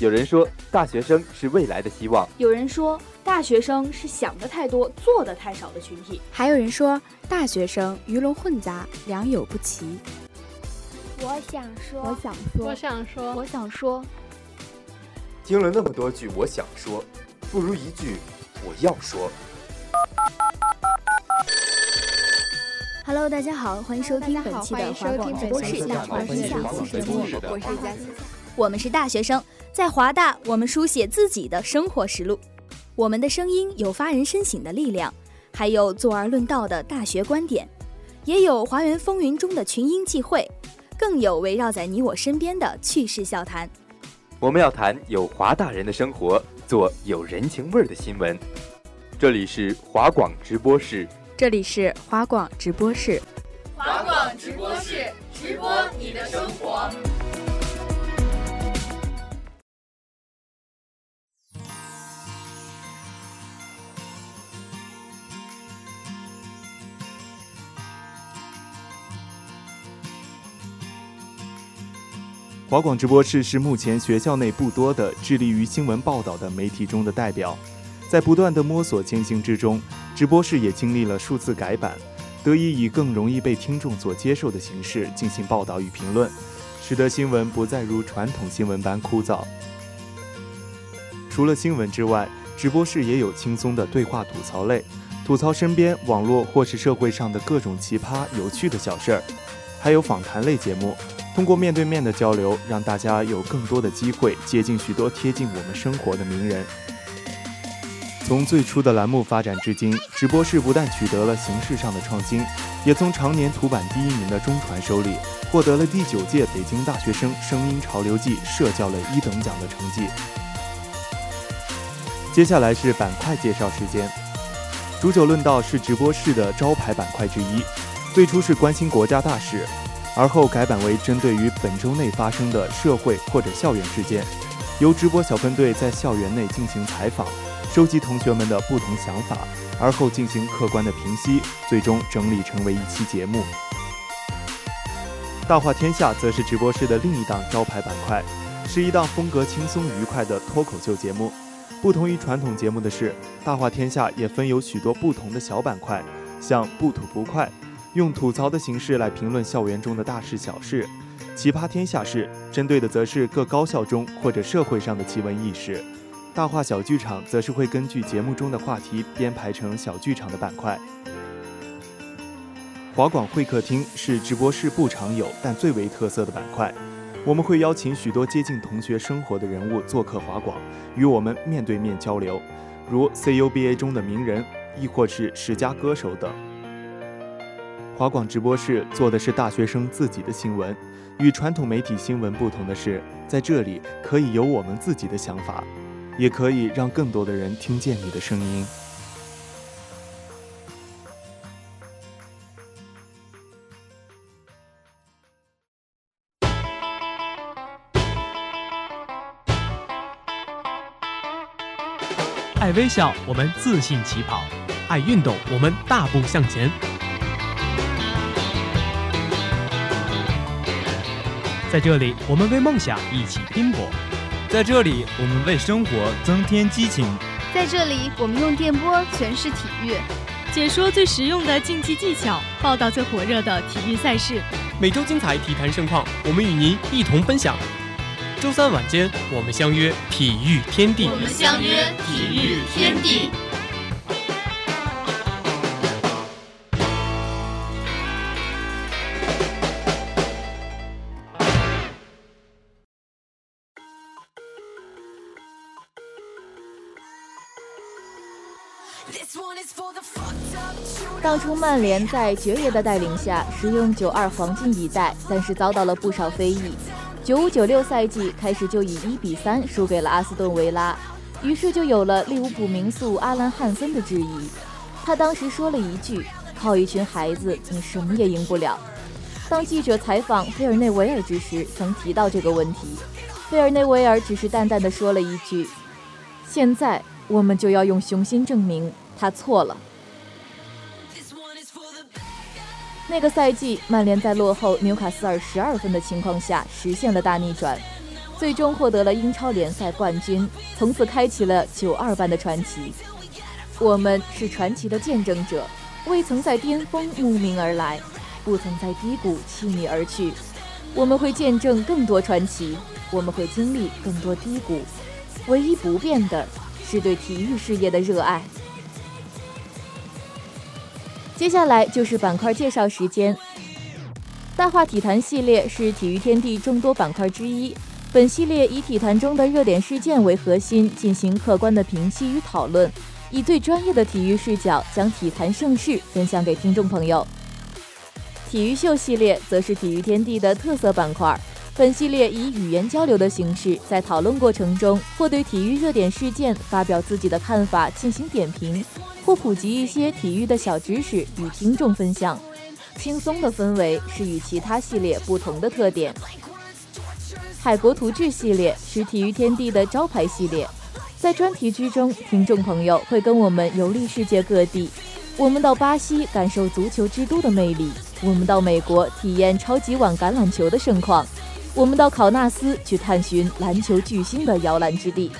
有人说，大学生是未来的希望；有人说，大学生是想的太多、做的太少的群体；还有人说，大学生鱼龙混杂、良莠不齐。我想说，我想说，我想说，我想说。听了那么多句我想说，不如一句我要说。Hello，大家好，欢迎收听本期的华广直播室《大话天下》节目，我是佳琪。我们是大学生，在华大，我们书写自己的生活实录。我们的声音有发人深省的力量，还有坐而论道的大学观点，也有华园风云中的群英际会，更有围绕在你我身边的趣事笑谈。我们要谈有华大人的生活，做有人情味儿的新闻。这里是华广直播室，这里是华广直播室，华广直播室直播你的生活。华广直播室是目前学校内不多的致力于新闻报道的媒体中的代表，在不断的摸索前行之中，直播室也经历了数次改版，得以以更容易被听众所接受的形式进行报道与评论，使得新闻不再如传统新闻般枯燥。除了新闻之外，直播室也有轻松的对话吐槽类，吐槽身边网络或是社会上的各种奇葩有趣的小事儿，还有访谈类节目。通过面对面的交流，让大家有更多的机会接近许多贴近我们生活的名人。从最初的栏目发展至今，直播室不但取得了形式上的创新，也从常年图版第一名的中传手里获得了第九届北京大学生声音潮流季社教类一等奖的成绩。接下来是板块介绍时间，煮酒论道是直播室的招牌板块之一，最初是关心国家大事。而后改版为针对于本周内发生的社会或者校园事件，由直播小分队在校园内进行采访，收集同学们的不同想法，而后进行客观的评析，最终整理成为一期节目。大话天下则是直播室的另一档招牌板块，是一档风格轻松愉快的脱口秀节目。不同于传统节目的是，大话天下也分有许多不同的小板块，像不吐不快。用吐槽的形式来评论校园中的大事小事，奇葩天下事针对的则是各高校中或者社会上的奇闻异事，大话小剧场则是会根据节目中的话题编排成小剧场的板块。华广会客厅是直播室不常有但最为特色的板块，我们会邀请许多接近同学生活的人物做客华广，与我们面对面交流，如 CUBA 中的名人，亦或是十佳歌手等。华广直播室做的是大学生自己的新闻，与传统媒体新闻不同的是，在这里可以有我们自己的想法，也可以让更多的人听见你的声音。爱微笑，我们自信起跑；爱运动，我们大步向前。在这里，我们为梦想一起拼搏；在这里，我们为生活增添激情；在这里，我们用电波诠释体育，解说最实用的竞技技巧，报道最火热的体育赛事。每周精彩体坛盛况，我们与您一同分享。周三晚间，我们相约体育天地。我们相约体育天地。当初曼联在爵爷的带领下使用九二黄金一代，但是遭到了不少非议。九五九六赛季开始就以一比三输给了阿斯顿维拉，于是就有了利物浦名宿阿兰汉森的质疑。他当时说了一句：“靠一群孩子，你什么也赢不了。”当记者采访菲尔内维尔之时，曾提到这个问题，菲尔内维尔只是淡淡的说了一句：“现在我们就要用雄心证明他错了。”那个赛季，曼联在落后纽卡斯尔十二分的情况下实现了大逆转，最终获得了英超联赛冠军，从此开启了九二班的传奇。我们是传奇的见证者，未曾在巅峰慕名而来，不曾在低谷弃你而去。我们会见证更多传奇，我们会经历更多低谷。唯一不变的是对体育事业的热爱。接下来就是板块介绍时间。大话体坛系列是体育天地众多板块之一，本系列以体坛中的热点事件为核心，进行客观的评析与讨论，以最专业的体育视角将体坛盛事分享给听众朋友。体育秀系列则是体育天地的特色板块。本系列以语言交流的形式，在讨论过程中，或对体育热点事件发表自己的看法进行点评，或普及一些体育的小知识与听众分享。轻松的氛围是与其他系列不同的特点。海国图志系列是体育天地的招牌系列，在专题之中，听众朋友会跟我们游历世界各地。我们到巴西感受足球之都的魅力，我们到美国体验超级碗橄榄球的盛况。我们到考纳斯去探寻篮球巨星的摇篮之地。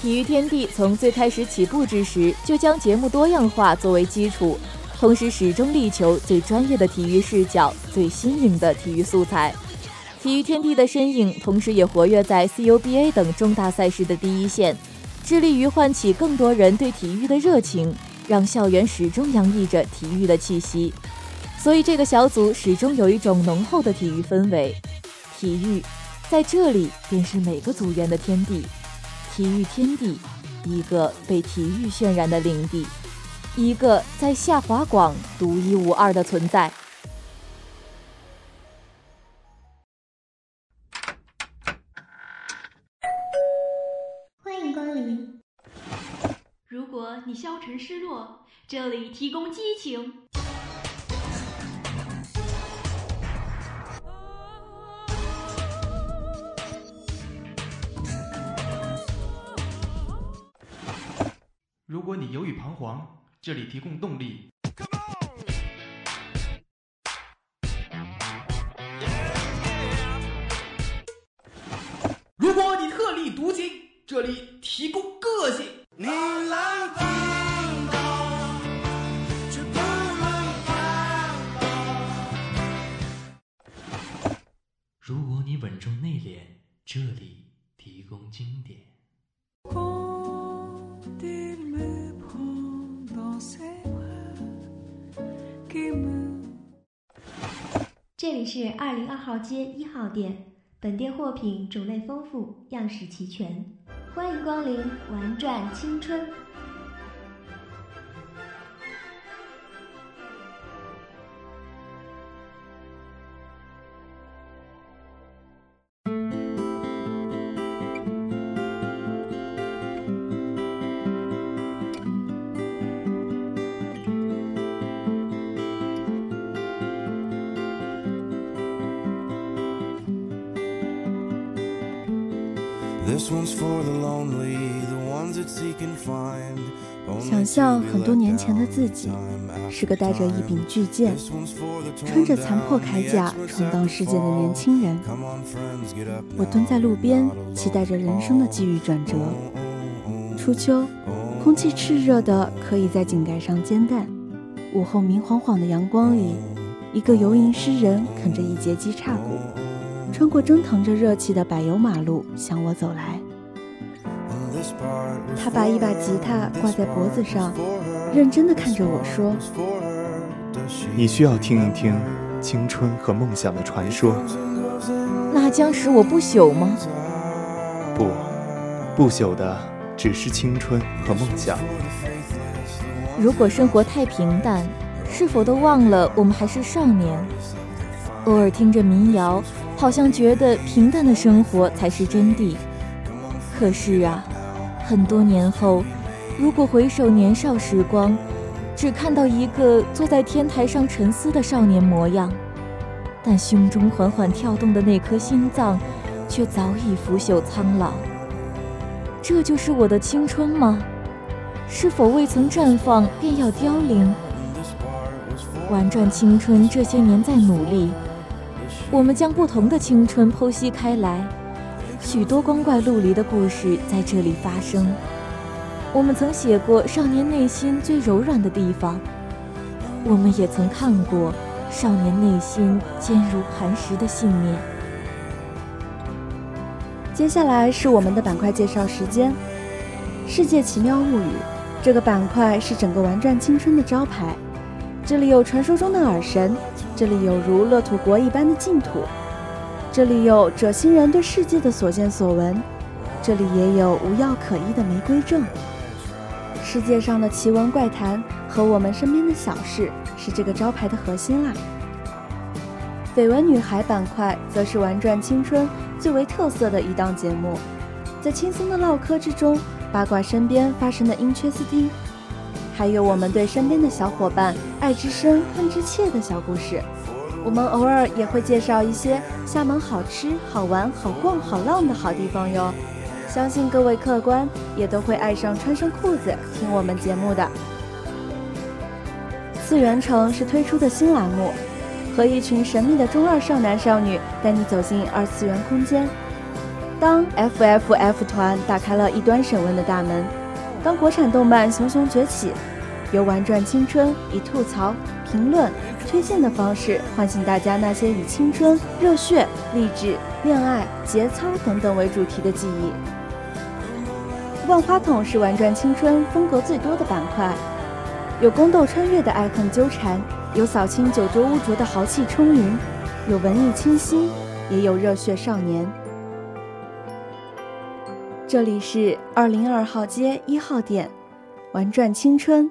体育天地从最开始起步之时，就将节目多样化作为基础，同时始终力求最专业的体育视角、最新颖的体育素材。体育天地的身影，同时也活跃在 CUBA 等重大赛事的第一线，致力于唤起更多人对体育的热情，让校园始终洋溢着体育的气息。所以，这个小组始终有一种浓厚的体育氛围。体育在这里便是每个组员的天地，体育天地，一个被体育渲染的领地，一个在下华广独一无二的存在。欢迎光临。如果你消沉失落，这里提供激情。如果你犹豫彷徨，这里提供动力。如果你特立独行，这里提供个性。如果你稳重内敛，这里提供经典。这里是二零二号街一号店，本店货品种类丰富，样式齐全，欢迎光临，玩转青春。想象很多年前的自己，是个带着一柄巨剑、穿着残破铠甲闯荡世界的年轻人。我蹲在路边，期待着人生的际遇转折。初秋，空气炽热的可以在井盖上煎蛋。午后明晃晃的阳光里，一个游吟诗人啃着一节鸡叉骨，穿过蒸腾着热气的柏油马路向我走来。他把一把吉他挂在脖子上，认真地看着我说：“你需要听一听青春和梦想的传说。那将使我不朽吗？不，不朽的只是青春和梦想。如果生活太平淡，是否都忘了我们还是少年？偶尔听着民谣，好像觉得平淡的生活才是真谛。可是啊。”很多年后，如果回首年少时光，只看到一个坐在天台上沉思的少年模样，但胸中缓缓跳动的那颗心脏，却早已腐朽苍老。这就是我的青春吗？是否未曾绽放便要凋零？玩转青春这些年在努力，我们将不同的青春剖析开来，许多光怪陆离的故事在这里发生。我们曾写过少年内心最柔软的地方，我们也曾看过少年内心坚如磐石的信念。接下来是我们的板块介绍时间，《世界奇妙物语》这个板块是整个玩转青春的招牌。这里有传说中的耳神，这里有如乐土国一般的净土，这里有者星人对世界的所见所闻，这里也有无药可医的玫瑰症。世界上的奇闻怪谈和我们身边的小事是这个招牌的核心啦。绯闻女孩板块则是玩转青春最为特色的一档节目，在轻松的唠嗑之中，八卦身边发生的因缺斯汀。还有我们对身边的小伙伴爱之深恨之切的小故事，我们偶尔也会介绍一些厦门好吃、好玩、好逛、好浪的好地方哟。相信各位客官也都会爱上穿上裤子听我们节目的。次元城是推出的新栏目，和一群神秘的中二少男少女带你走进二次元空间。当 FFF 团打开了异端审问的大门。当国产动漫熊熊崛起，由玩转青春以吐槽、评论、推荐的方式唤醒大家那些以青春、热血、励志、恋爱、节操等等为主题的记忆。万花筒是玩转青春风格最多的板块，有宫斗穿越的爱恨纠缠，有扫清九州污浊的豪气冲云，有文艺清新，也有热血少年。这里是二零二号街一号店，玩转青春。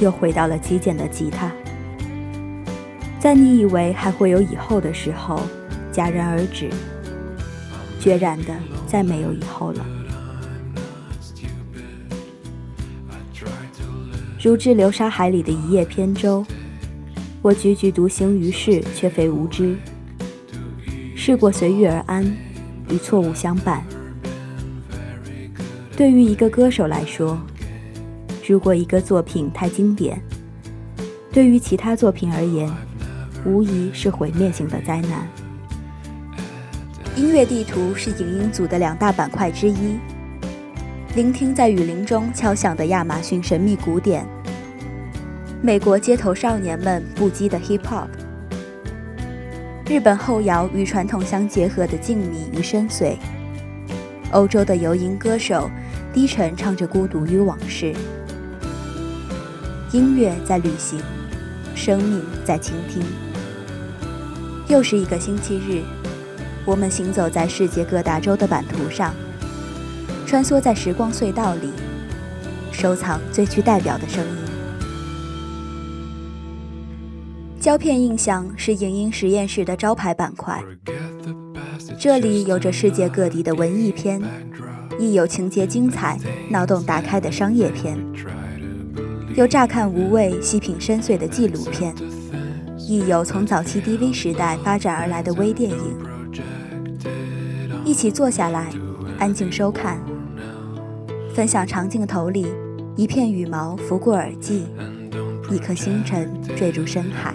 又回到了极简的吉他，在你以为还会有以后的时候。戛然而止，决然的再没有以后了。如至流沙海里的一叶扁舟，我踽踽独行于世，却非无知。试过随遇而安，与错误相伴。对于一个歌手来说，如果一个作品太经典，对于其他作品而言，无疑是毁灭性的灾难。音乐地图是影音组的两大板块之一。聆听在雨林中敲响的亚马逊神秘鼓点，美国街头少年们不羁的 hip hop，日本后摇与传统相结合的静谧与深邃，欧洲的游吟歌手低沉唱着孤独与往事。音乐在旅行，生命在倾听。又是一个星期日。我们行走在世界各大洲的版图上，穿梭在时光隧道里，收藏最具代表的声音。胶片印象是影音实验室的招牌板块，这里有着世界各地的文艺片，亦有情节精彩、脑洞大开的商业片，有乍看无味、细品深邃的纪录片，亦有从早期 DV 时代发展而来的微电影。一起坐下来，安静收看，分享长镜头里一片羽毛拂过耳际，一颗星辰坠入深海，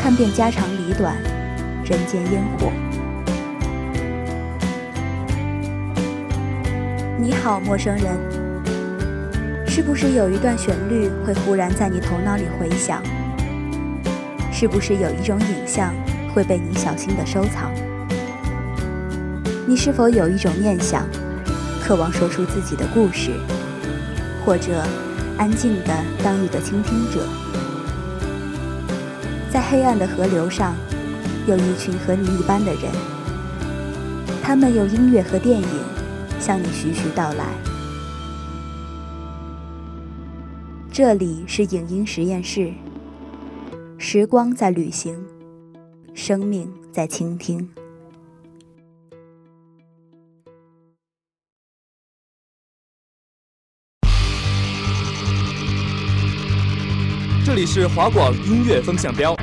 看遍家长里短，人间烟火。你好，陌生人，是不是有一段旋律会忽然在你头脑里回响？是不是有一种影像？会被你小心的收藏。你是否有一种念想，渴望说出自己的故事，或者安静的当一个倾听者？在黑暗的河流上，有一群和你一般的人，他们用音乐和电影向你徐徐道来。这里是影音实验室，时光在旅行，生命在倾听。这里是华广音乐风向标，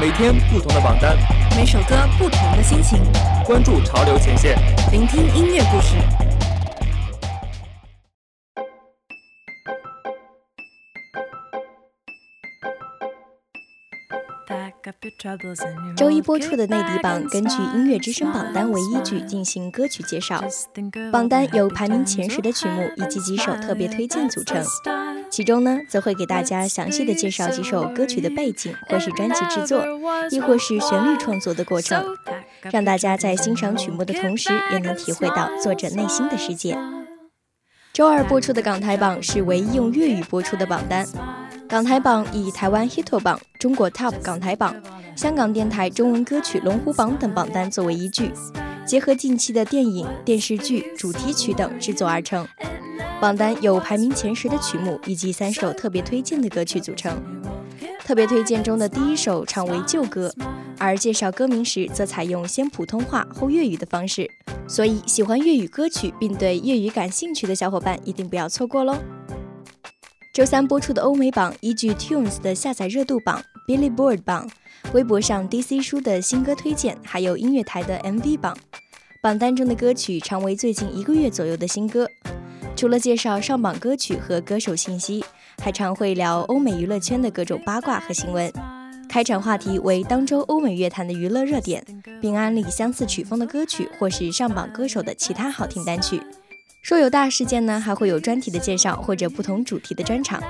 每天不同的榜单，每首歌不同的心情，关注潮流前线，聆听音乐故事。周一播出的内地榜根据音乐之声榜单为依据进行歌曲介绍，榜单由排名前十的曲目以及几首特别推荐组成。其中呢，则会给大家详细的介绍几首歌曲的背景，或是专辑制作，亦或是旋律创作的过程，让大家在欣赏曲目的同时，也能体会到作者内心的世界。周二播出的港台榜是唯一用粤语播出的榜单。港台榜以台湾 Hit 榜、中国 Top 港台榜、香港电台中文歌曲龙虎榜等榜单作为依据，结合近期的电影、电视剧主题曲等制作而成。榜单有排名前十的曲目以及三首特别推荐的歌曲组成。特别推荐中的第一首唱为旧歌，而介绍歌名时则采用先普通话后粤语的方式，所以喜欢粤语歌曲并对粤语感兴趣的小伙伴一定不要错过喽。周三播出的欧美榜依据 Tunes 的下载热度榜、Billboard 榜、微博上 DC 书的新歌推荐，还有音乐台的 MV 榜，榜单中的歌曲常为最近一个月左右的新歌。除了介绍上榜歌曲和歌手信息，还常会聊欧美娱乐圈的各种八卦和新闻。开场话题为当周欧美乐坛的娱乐热点，并安利相似曲风的歌曲或是上榜歌手的其他好听单曲。若有大事件呢，还会有专题的介绍或者不同主题的专场。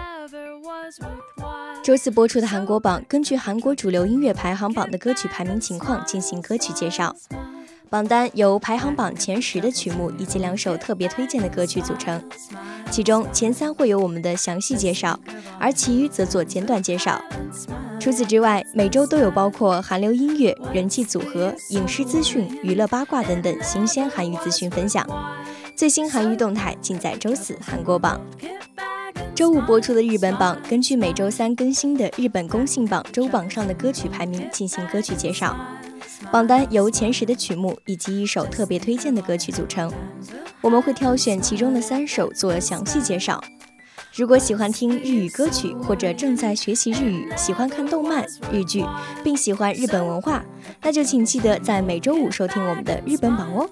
周四播出的韩国榜，根据韩国主流音乐排行榜的歌曲排名情况进行歌曲介绍。榜单由排行榜前十的曲目以及两首特别推荐的歌曲组成，其中前三会有我们的详细介绍，而其余则做简短介绍。除此之外，每周都有包括韩流音乐、人气组合、影视资讯、娱乐八卦等等新鲜韩语资讯分享。最新韩娱动态尽在周四韩国榜。周五播出的日本榜，根据每周三更新的日本公信榜周榜上的歌曲排名进行歌曲介绍。榜单由前十的曲目以及一首特别推荐的歌曲组成，我们会挑选其中的三首做详细介绍。如果喜欢听日语歌曲，或者正在学习日语，喜欢看动漫、日剧，并喜欢日本文化，那就请记得在每周五收听我们的日本榜哦。